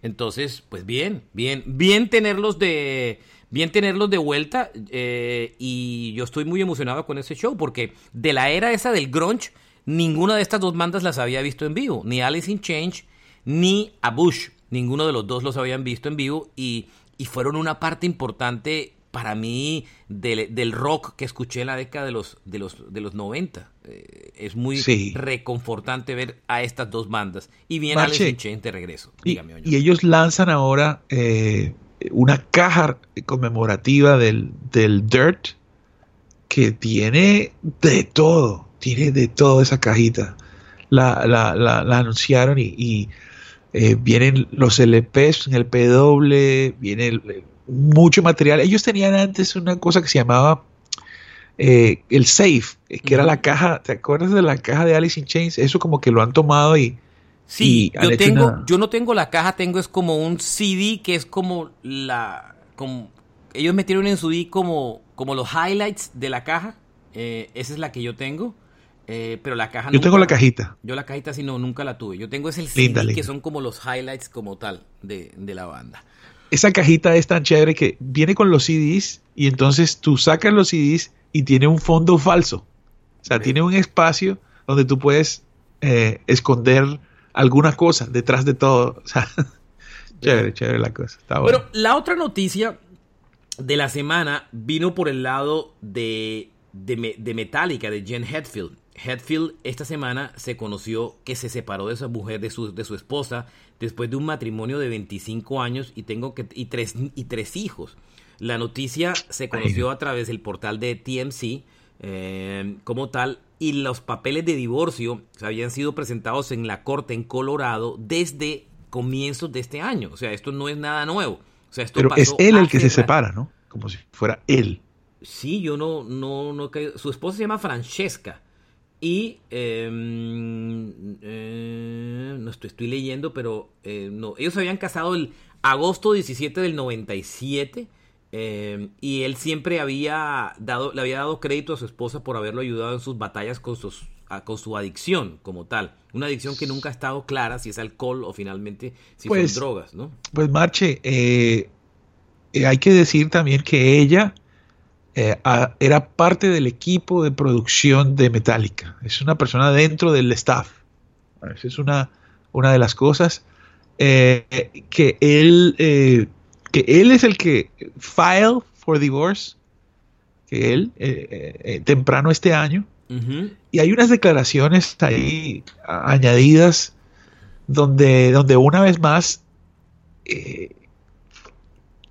Entonces, pues bien, bien, bien tenerlos de, bien tenerlos de vuelta eh, y yo estoy muy emocionado con ese show porque de la era esa del grunge, ninguna de estas dos bandas las había visto en vivo, ni Alice in Change ni a Bush, ninguno de los dos los habían visto en vivo y, y fueron una parte importante para mí del, rock que escuché en la década de los, de los, de los 90. Eh, es muy reconfortante ver a estas dos bandas. Y Marche, Alex de regreso. y, ellos lanzan ahora eh, una caja conmemorativa del, del Dirt que tiene de todo. Tiene de todo esa cajita. La, la, la, anunciaron y, eh, vienen los LPs en el PW, viene el mucho material. Ellos tenían antes una cosa que se llamaba eh, el safe, eh, que era la caja, ¿te acuerdas de la caja de Alice in Chains? Eso como que lo han tomado y... Sí, yo, tengo, yo no tengo la caja, tengo es como un CD que es como la... Como, ellos metieron en su CD como, como los highlights de la caja. Eh, esa es la que yo tengo. pero la caja Yo tengo la cajita. Yo la cajita sí no, nunca la tuve. Yo tengo es el CD que son como los highlights como tal de, de la banda esa cajita es tan chévere que viene con los CDs y entonces tú sacas los CDs y tiene un fondo falso. O sea, tiene un espacio donde tú puedes eh, esconder alguna cosa detrás de todo. O sea, <laughs> chévere, chévere la cosa. Pero la otra noticia de la semana vino por el lado de, de, de Metallica, de Jen Hetfield. Hetfield esta semana se conoció que se separó de su mujer, de su, de su esposa, después de un matrimonio de 25 años y, tengo que, y, tres, y tres hijos. La noticia se conoció a través del portal de TMC eh, como tal y los papeles de divorcio habían sido presentados en la corte en Colorado desde comienzos de este año. O sea, esto no es nada nuevo. O sea, esto Pero es él el que se separa, ¿no? Como si fuera él. Sí, yo no, no, no. Su esposa se llama Francesca. Y em, eh, no estoy, estoy, leyendo, pero eh, no, ellos se habían casado el agosto 17 del 97 Eh, y él siempre había dado, le había dado crédito a su esposa por haberlo ayudado en sus batallas con, sus, con su adicción como tal. Una adicción que nunca ha estado clara si es alcohol o finalmente si Pues- son drogas, ¿no? Pues Marche, eh, eh, hay que decir también que ella eh, a- era parte del equipo de producción de Metallica. Es una persona dentro del staff. Esa es una, una de las cosas. Eh, que él eh, que él es el que file for divorce, que él eh, temprano este año. Y hay unas declaraciones ahí añadidas donde, donde una vez más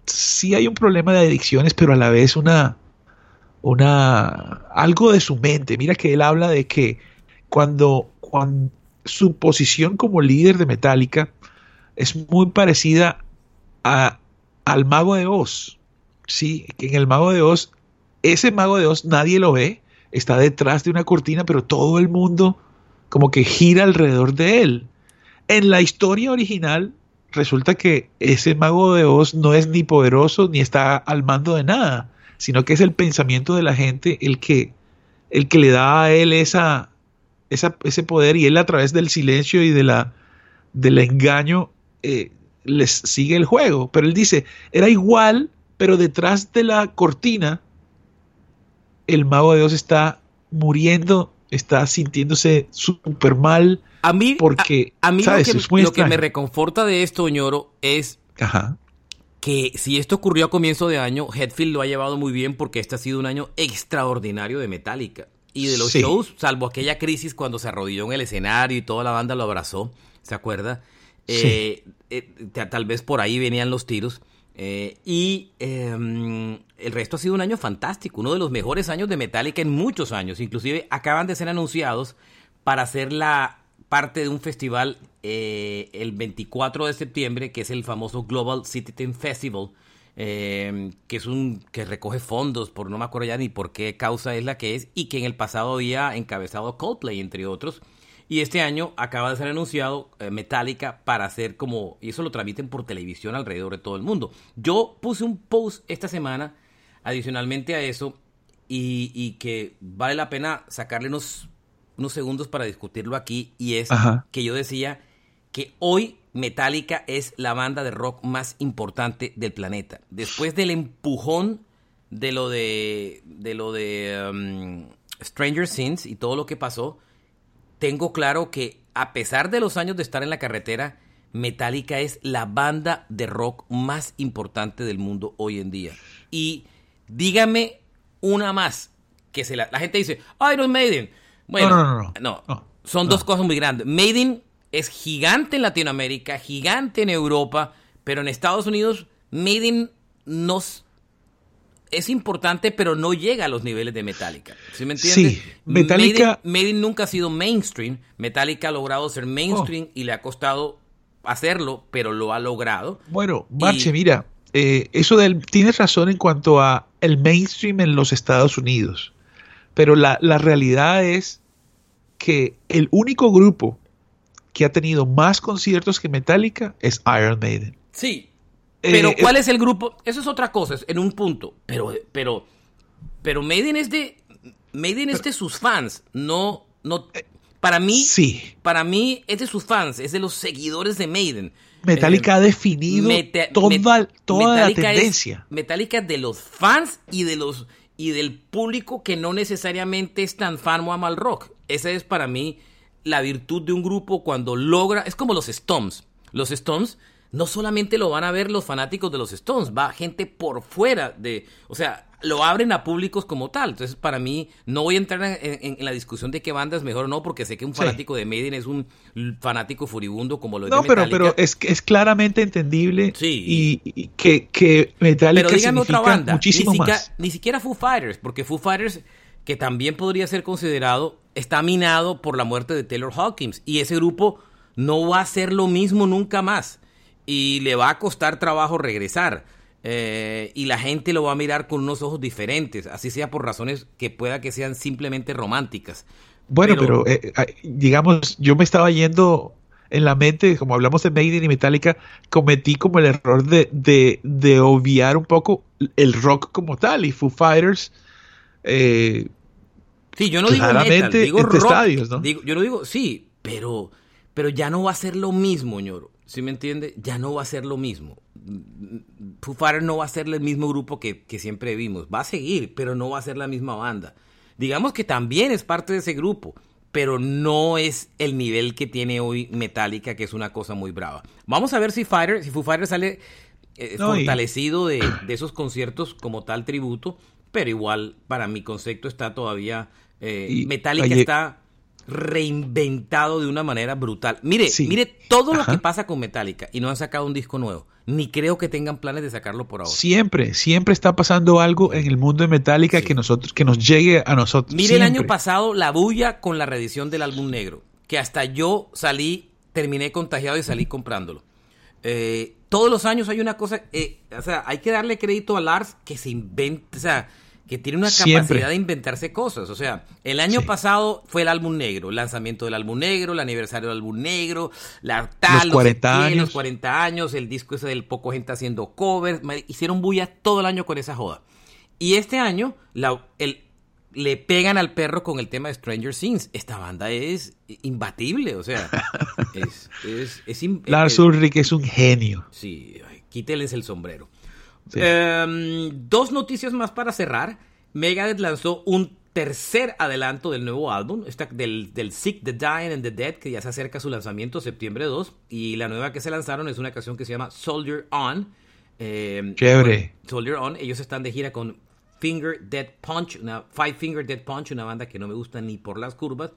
sí hay un problema de adicciones, pero a la vez una, una algo de su mente. Mira que él habla de que cuando, cuando su posición como líder de Metallica es muy parecida a, al mago de Oz. Sí, que en el mago de Oz, ese mago de Oz nadie lo ve, está detrás de una cortina, pero todo el mundo como que gira alrededor de él. En la historia original resulta que ese mago de Oz no es ni poderoso ni está al mando de nada, sino que es el pensamiento de la gente el que, el que le da a él esa, esa- ese poder y él a través del silencio y de la, del engaño eh, les sigue el juego. Pero él dice, era igual, pero detrás de la cortina el mago de Oz está muriendo, está sintiéndose súper mal A mí, porque, a, a mí ¿sabes? lo, que, lo me reconforta de esto, ñoro, es Ajá. Que si esto ocurrió a comienzo de año, Hetfield lo ha llevado muy bien porque este ha sido un año extraordinario de Metallica. Y de los Sí. shows, salvo aquella crisis cuando se arrodilló en el escenario y toda la banda lo abrazó, ¿se acuerda? Eh, eh, ta- tal vez por ahí venían los tiros. Eh, y eh, el resto ha sido un año fantástico, uno de los mejores años de Metallica en muchos años. Inclusive acaban de ser anunciados para hacer la parte de un festival eh, el 24 de septiembre, que es el famoso Global Citizen Festival, eh, que es un que recoge fondos por no me acuerdo ya ni por qué causa es la que es, y que en el pasado había encabezado Coldplay, entre otros. Y este año acaba de ser anunciado eh, Metallica para hacer como, y eso lo transmiten por televisión alrededor de todo el mundo. Yo puse un post esta semana, adicionalmente a eso, y, y que vale la pena sacarle unos, unos segundos para discutirlo aquí, y es Ajá. que yo decía que hoy Metallica es la banda de rock más importante del planeta. Después del empujón de lo de, de lo de um, Stranger Things y todo lo que pasó, tengo claro que a pesar de los años de estar en la carretera, Metallica es la banda de rock más importante del mundo hoy en día. Y dígame una más, que se la, la gente dice, Iron Maiden. Bueno, No, no, no, no. Son dos cosas muy grandes. Maiden es gigante en Latinoamérica, gigante en Europa, pero en Estados Unidos Maiden nos es importante, pero no llega a los niveles de Metallica. ¿Sí me entiendes? Sí, Metallica- Maiden, Maiden nunca ha sido mainstream. Metallica ha logrado ser mainstream Oh. y le ha costado hacerlo, pero lo ha logrado. Bueno, Marche, Y- mira, eh, eso del, tienes razón en cuanto a el mainstream en los Estados Unidos, pero la, la realidad es que el único grupo que ha tenido más conciertos que Metallica es Iron Maiden. Sí. Eh, Pero eh, ¿cuál es el grupo? Eso es otra cosa, es en un punto. Pero, pero, pero Maiden es de, Maiden es de sus fans, no, no. Para mí, Sí, para mí es de sus fans, es de los seguidores de Maiden. Metallica Eh, ha definido toda, Met- toda la Metallica es- tendencia. Metallica es de los fans y de los y del público que no necesariamente es tan fan o ama el rock. Esa es para mí la virtud de un grupo cuando logra, es como los Stones. Los Stones no solamente lo van a ver los fanáticos de los Stones, va gente por fuera de, o sea, lo abren a públicos como tal. Entonces, para mí, no voy a entrar en, en- en la discusión de qué banda es mejor o no, porque sé que un Sí. fanático de Maiden es un fanático furibundo como lo es No, de pero, pero es, es claramente entendible Sí. y, y que, que Metallica Pero dígame otra banda, muchísimo ni, más. ni siquiera Foo Fighters, porque Foo Fighters, que también podría ser considerado, está minado por la muerte de Taylor Hawkins. Y ese grupo no va a ser lo mismo nunca más. Y le va a costar trabajo regresar. Eh, y la gente lo va a mirar con unos ojos diferentes, así sea por razones que pueda que sean simplemente románticas. Bueno, Pero- pero, eh, digamos, yo me estaba yendo en la mente, como hablamos de Maiden y Metallica, cometí como el error de, de, de obviar un poco el rock como tal y Foo Fighters. Eh, sí, yo no digo metal, digo rock. Estadios, ¿no? Digo, yo no digo, sí, pero, pero ya no va a ser lo mismo, ñoro. ¿Sí me entiende? Ya no va a ser lo mismo. Foo Fighters no va a ser el mismo grupo que, que siempre vimos. Va a seguir, pero no va a ser la misma banda. Digamos que también es parte de ese grupo pero no es el nivel que tiene hoy Metallica, que es una cosa muy brava. Vamos a ver si Fighter, si Foo Fighter sale eh, fortalecido de, esos conciertos como tal tributo, pero igual para mi concepto está todavía eh, Metallica está reinventado de una manera brutal. Mire, mire todo lo que pasa con Metallica y no han sacado un disco nuevo. Ni creo que tengan planes de sacarlo por ahora. Siempre, siempre está pasando algo en el mundo de Metallica que nosotros, que nos llegue a nosotros. Mire el año pasado la bulla con la reedición del álbum negro, que hasta yo salí, terminé contagiado y salí comprándolo. Eh, todos los años hay una cosa, eh, o sea, hay que darle crédito a Lars que se inventa, o sea, que tiene una capacidad de inventarse cosas. O sea, el año pasado fue el álbum negro, el lanzamiento del álbum negro, el aniversario del álbum negro, la tal, los 40 años. los 40 años, el disco ese del poco gente haciendo covers, hicieron bulla todo el año con esa joda. Y este año la, el, le pegan al perro con el tema de Stranger Things. Esta banda es imbatible, o sea, <laughs> es... es, es, Lars Ulrich es un genio. Sí, quíteles el sombrero. Em, dos noticias más para cerrar. Megadeth lanzó un tercer adelanto del nuevo álbum, del, del Sick, The Dying and the Dead, que ya se acerca a su lanzamiento septiembre 2. Y la nueva que se lanzaron es una canción que se llama Soldier On. Eh, Chévere. Soldier On. Ellos están de gira con Finger Dead Punch, una Five Finger Dead Punch, una banda que no me gusta ni por las curvas.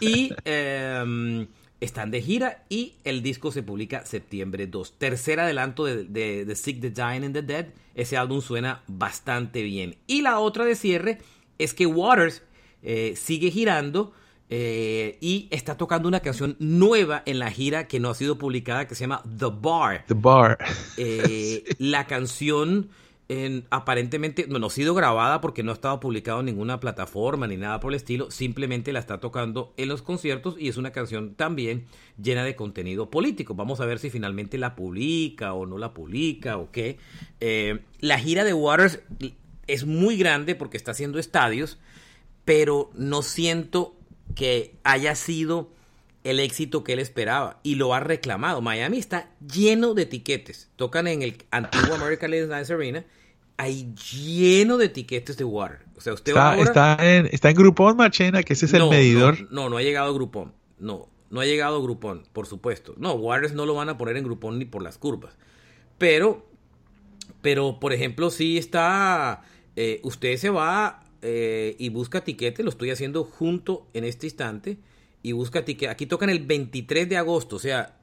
Y em, están de gira y el disco se publica septiembre 2. Tercer adelanto de, The Sick, The Dying and The Dead. Ese álbum suena bastante bien. Y la otra de cierre es que Waters eh, sigue girando eh, y está tocando una canción nueva en la gira que no ha sido publicada que se llama The Bar. The Bar. Eh, <laughs> la canción aparentemente no, ha sido grabada porque no ha estado publicado en ninguna plataforma ni nada por el estilo, simplemente la está tocando en los conciertos y es una canción también llena de contenido político. Vamos a ver si finalmente la publica o no la publica o qué. Eh, la gira de Waters es muy grande porque está haciendo estadios, pero no siento que haya sido el éxito que él esperaba y lo ha reclamado. Miami está lleno de etiquetes. Tocan en el antiguo American Airlines Arena hay lleno de etiquetas de water. O sea, usted está, está, en, está en Groupon, Machena, que ese es el medidor. No, no, ha llegado a Groupon. No, no ha llegado a Groupon, por supuesto. No, Waters no lo van a poner en Groupon ni por las curvas. Pero, pero por ejemplo, si está, eh, usted se va eh, y busca etiquete, lo estoy haciendo junto en este instante, y busca etiquete. Aquí tocan el 23 de agosto, o sea,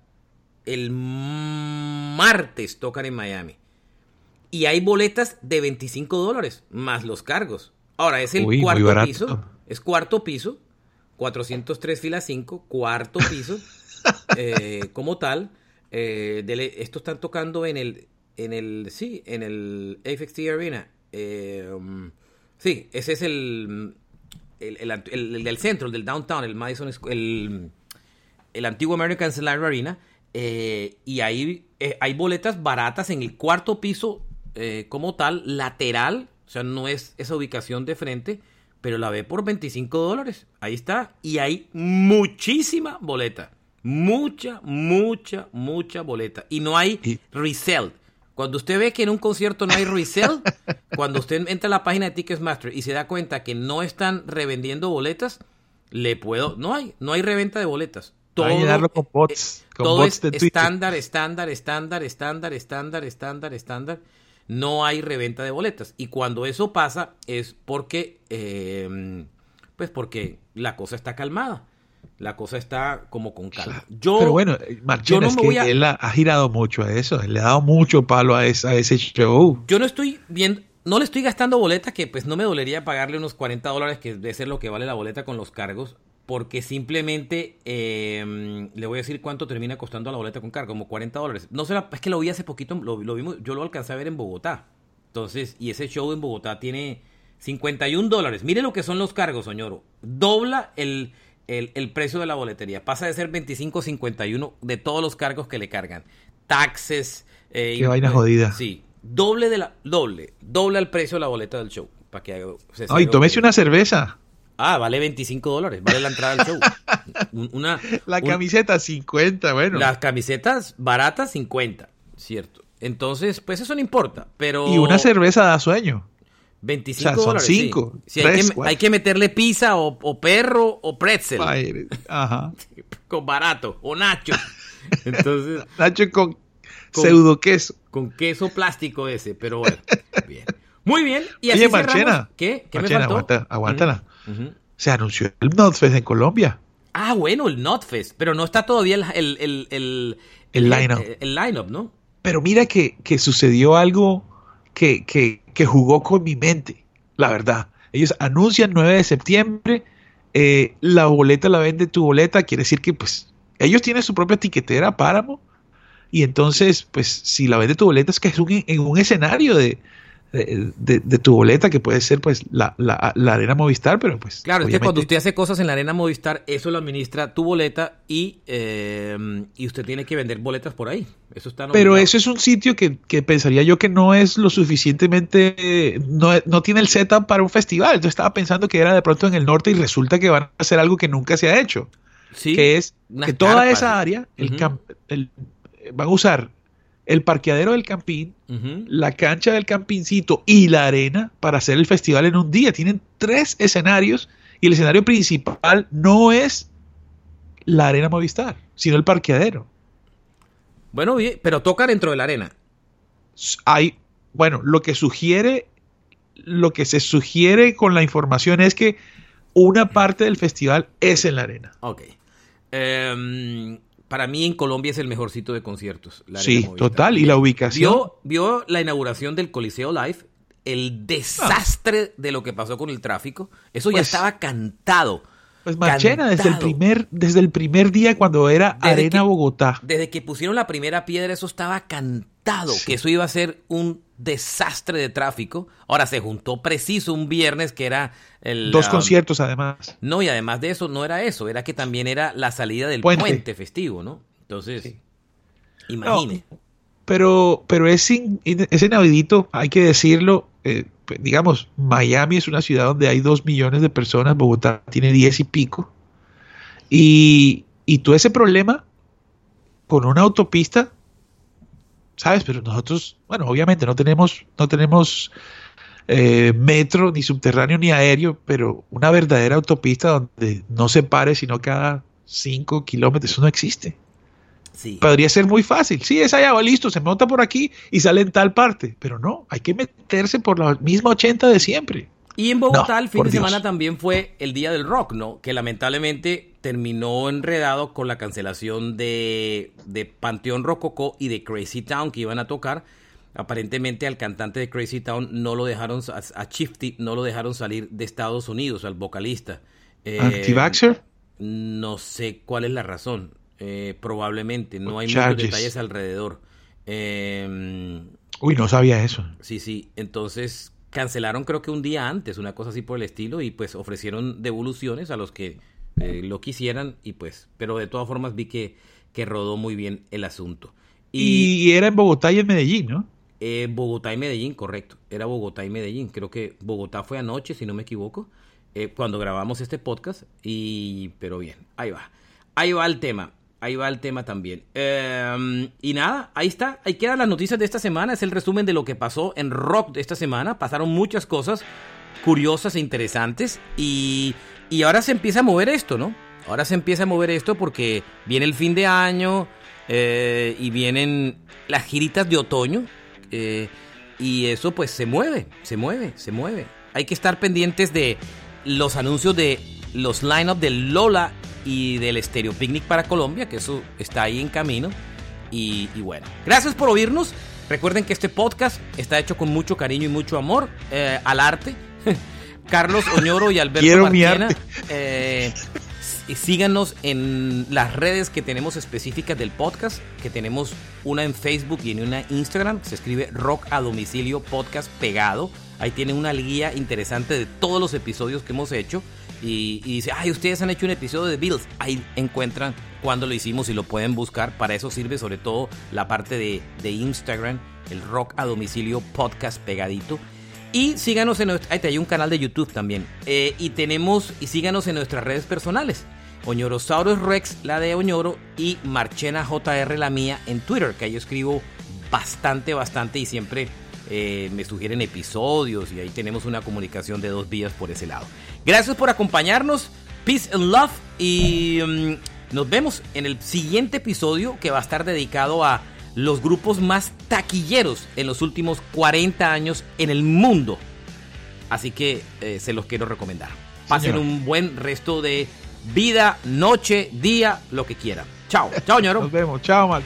el martes tocan en Miami. Y hay boletas de 25 dólares, más los cargos. Ahora, es el cuarto piso. Es cuarto piso. 403 filas 5, cuarto piso. <laughs> Eh, como tal. Eh, esto están tocando en el. En el. Sí, en el FXT Arena. Eh, um, sí, ese es el el, del centro, el del downtown, el Madison. El, el antiguo American Cellular Arena. y ahí hay boletas baratas en el cuarto piso eh, como tal, lateral, o sea, no es esa ubicación de frente, pero la ve por 25 dólares. Ahí está. Y hay muchísima boleta. Mucha, mucha, mucha boleta. Y no hay resell. Cuando usted ve que en un concierto no hay <laughs> resell, cuando usted entra a la página de Ticketmaster y se da cuenta que no están revendiendo boletas, le puedo. No hay, no hay reventa de boletas. Todo, con bots, todo es estándar, estándar, estándar, estándar, estándar, estándar, estándar no hay reventa de boletas. Y cuando eso pasa es porque, eh, pues porque la cosa está calmada. La cosa está como con calma. Yo, Pero bueno, Marchena, es que él ha, girado mucho a eso. Él le ha dado mucho palo a, esa, a ese show. Yo no estoy viendo, no le estoy gastando boletas que pues no me dolería pagarle unos 40 dólares, que debe ser lo que vale la boleta con los cargos porque simplemente em, le voy a decir cuánto termina costando la boleta con cargo, como 40 dólares. No sé, es que lo vi hace poquito, lo, vimos, yo lo alcancé a ver en Bogotá. Entonces, y ese show en Bogotá tiene 51 dólares. Mire lo que son los cargos, señor. Dobla el, el, el precio de la boletería. Pasa de ser 25.51 de todos los cargos que le cargan. Taxes. Eh, Qué vaina jodida. Sí. Doble de la. Doble. Doble al precio de la boleta del show. Para que Ay, tómese una cerveza. Ah, vale 25 dólares, vale la entrada al show. <laughs> Una, la camiseta 50, bueno. Las camisetas baratas 50, cierto. Entonces, pues eso no importa, pero... Y una cerveza da sueño. 25 o sea, son dólares. Cinco, sí. hay, que, hay, que, meterle pizza o, perro o pretzel. Ajá. <laughs> con barato. O nacho. <laughs> Entonces. nacho con, pseudo queso. Con queso plástico ese, pero bueno. bien. Muy bien. Y así Oye, Marchena. ¿Qué? ¿Qué me faltó? Aguanta, aguántala. Se anunció el NotFest en Colombia. Ah, bueno, el NotFest. Pero no está todavía el, el, el, el, el line-up. El, line-up, ¿no? Pero mira que, que sucedió algo que, que, que, jugó con mi mente, la verdad. Ellos anuncian 9 de septiembre, eh, la boleta la vende tu boleta, quiere decir que pues ellos tienen su propia tiquetera, Páramo, y entonces pues si la vende tu boleta es que es un, en un escenario de, de, tu boleta, que puede ser pues la, la, Arena Movistar, pero pues... Claro, es que cuando usted hace cosas en la Arena Movistar, eso lo administra tu boleta y, eh, y usted tiene que vender boletas por ahí. Eso está pero eso es un sitio que, que, pensaría yo que no es lo suficientemente... No, no tiene el setup para un festival. Yo estaba pensando que era de pronto en el norte y resulta que van a hacer algo que nunca se ha hecho. Sí, que es que toda esa área, el, el, van a usar el parqueadero del Campín, la cancha del Campincito y la arena para hacer el festival en un día. Tienen tres escenarios y el escenario principal no es la arena Movistar, sino el parqueadero. Bueno, pero toca dentro de la arena. Hay, bueno, lo que sugiere, lo que se sugiere con la información es que una parte del festival es en la arena. Ok. Eh, para mí en Colombia es el mejor sitio de conciertos. sí, total. Y la ubicación. Vio, vio la inauguración del Coliseo Live, el desastre de lo que pasó con el tráfico. Eso ya pues estaba cantado. Pues Marchena, desde el primer, desde el primer día cuando era Arena Bogotá. Desde que pusieron la primera piedra, eso estaba cantado, que eso iba a ser un desastre de tráfico. Ahora se juntó preciso un viernes que era el... Dos conciertos además. No, y además de eso, no era eso, era que también era la salida del puente, festivo, ¿no? Entonces, imagine. pero, pero es, es inaudito, hay que decirlo, eh, pues, digamos, Miami es una ciudad donde hay dos millones de personas, Bogotá tiene diez y pico, y, y tú ese problema con una autopista, ¿sabes? Pero nosotros, bueno, obviamente no tenemos, no tenemos eh, metro, ni subterráneo, ni aéreo, pero una verdadera autopista donde no se pare sino cada cinco kilómetros, eso no existe. Podría ser muy fácil. Sí, es allá, listo, se monta por aquí y sale en tal parte. Pero no, hay que meterse por la misma 80 de siempre. Y en Bogotá el fin de semana también fue el Día del Rock, ¿no? Que lamentablemente terminó enredado con la cancelación de, de Panteón Rococó y de Crazy Town que iban a tocar. Aparentemente al cantante de Crazy Town no lo dejaron, a, Chifty no lo dejaron salir de Estados Unidos, al vocalista. Eh, No sé cuál es la razón. Eh, probablemente, no hay muchos detalles alrededor. Em, Uy, no sabía eso. Sí, sí, entonces cancelaron creo que un día antes, una cosa así por el estilo, y pues ofrecieron devoluciones a los que eh, lo quisieran, y pues, pero de todas formas vi que, que rodó muy bien el asunto. Y, era en Bogotá y en Medellín, ¿no? Eh, Bogotá y Medellín, correcto. Era Bogotá y Medellín. Creo que Bogotá fue anoche, si no me equivoco, cuando grabamos este podcast. Y, pero bien, ahí va. Ahí va el tema. Ahí va el tema también. Em, y nada, ahí está. Ahí quedan las noticias de esta semana. Es el resumen de lo que pasó en Rock de esta semana. Pasaron muchas cosas curiosas e interesantes. Y, y ahora se empieza a mover esto, ¿no? Ahora se empieza a mover esto porque viene el fin de año eh, y vienen las giritas de otoño. Eh, y eso pues se mueve, se mueve, se mueve. Hay que estar pendientes de los anuncios de los line-up de Lola y del Stereo Picnic para Colombia, que eso está ahí en camino. Y, bueno, gracias por oírnos. Recuerden que este podcast está hecho con mucho cariño y mucho amor eh, al arte. <laughs> Carlos Oñoro y Alberto Quiero eh, síganos en las redes que tenemos específicas del podcast, que tenemos una en Facebook y en una Instagram. Se escribe Rock a Domicilio Podcast Pegado. Ahí tienen una guía interesante de todos los episodios que hemos hecho y, dice, ay, ustedes han hecho un episodio de Bills. Ahí encuentran cuando lo hicimos y lo pueden buscar. Para eso sirve sobre todo la parte de, de Instagram, el Rock a Domicilio Podcast pegadito. Y síganos en nuestra... Ahí hay un canal de YouTube también. Eh, y tenemos... Y síganos en nuestras redes personales. Oñorosaurus Rex, la de Oñoro, y Marchena JR, la mía, en Twitter, que ahí escribo bastante, bastante y siempre eh, me sugieren episodios y ahí tenemos una comunicación de dos vías por ese lado. Gracias por acompañarnos, peace and love y mm, nos vemos en el siguiente episodio que va a estar dedicado a los grupos más taquilleros en los últimos 40 años en el mundo. Así que eh, se los quiero recomendar. Pasen un buen resto de vida, noche, día, lo que quieran. Chao, chao, ñoro. Nos vemos, chao, Mal.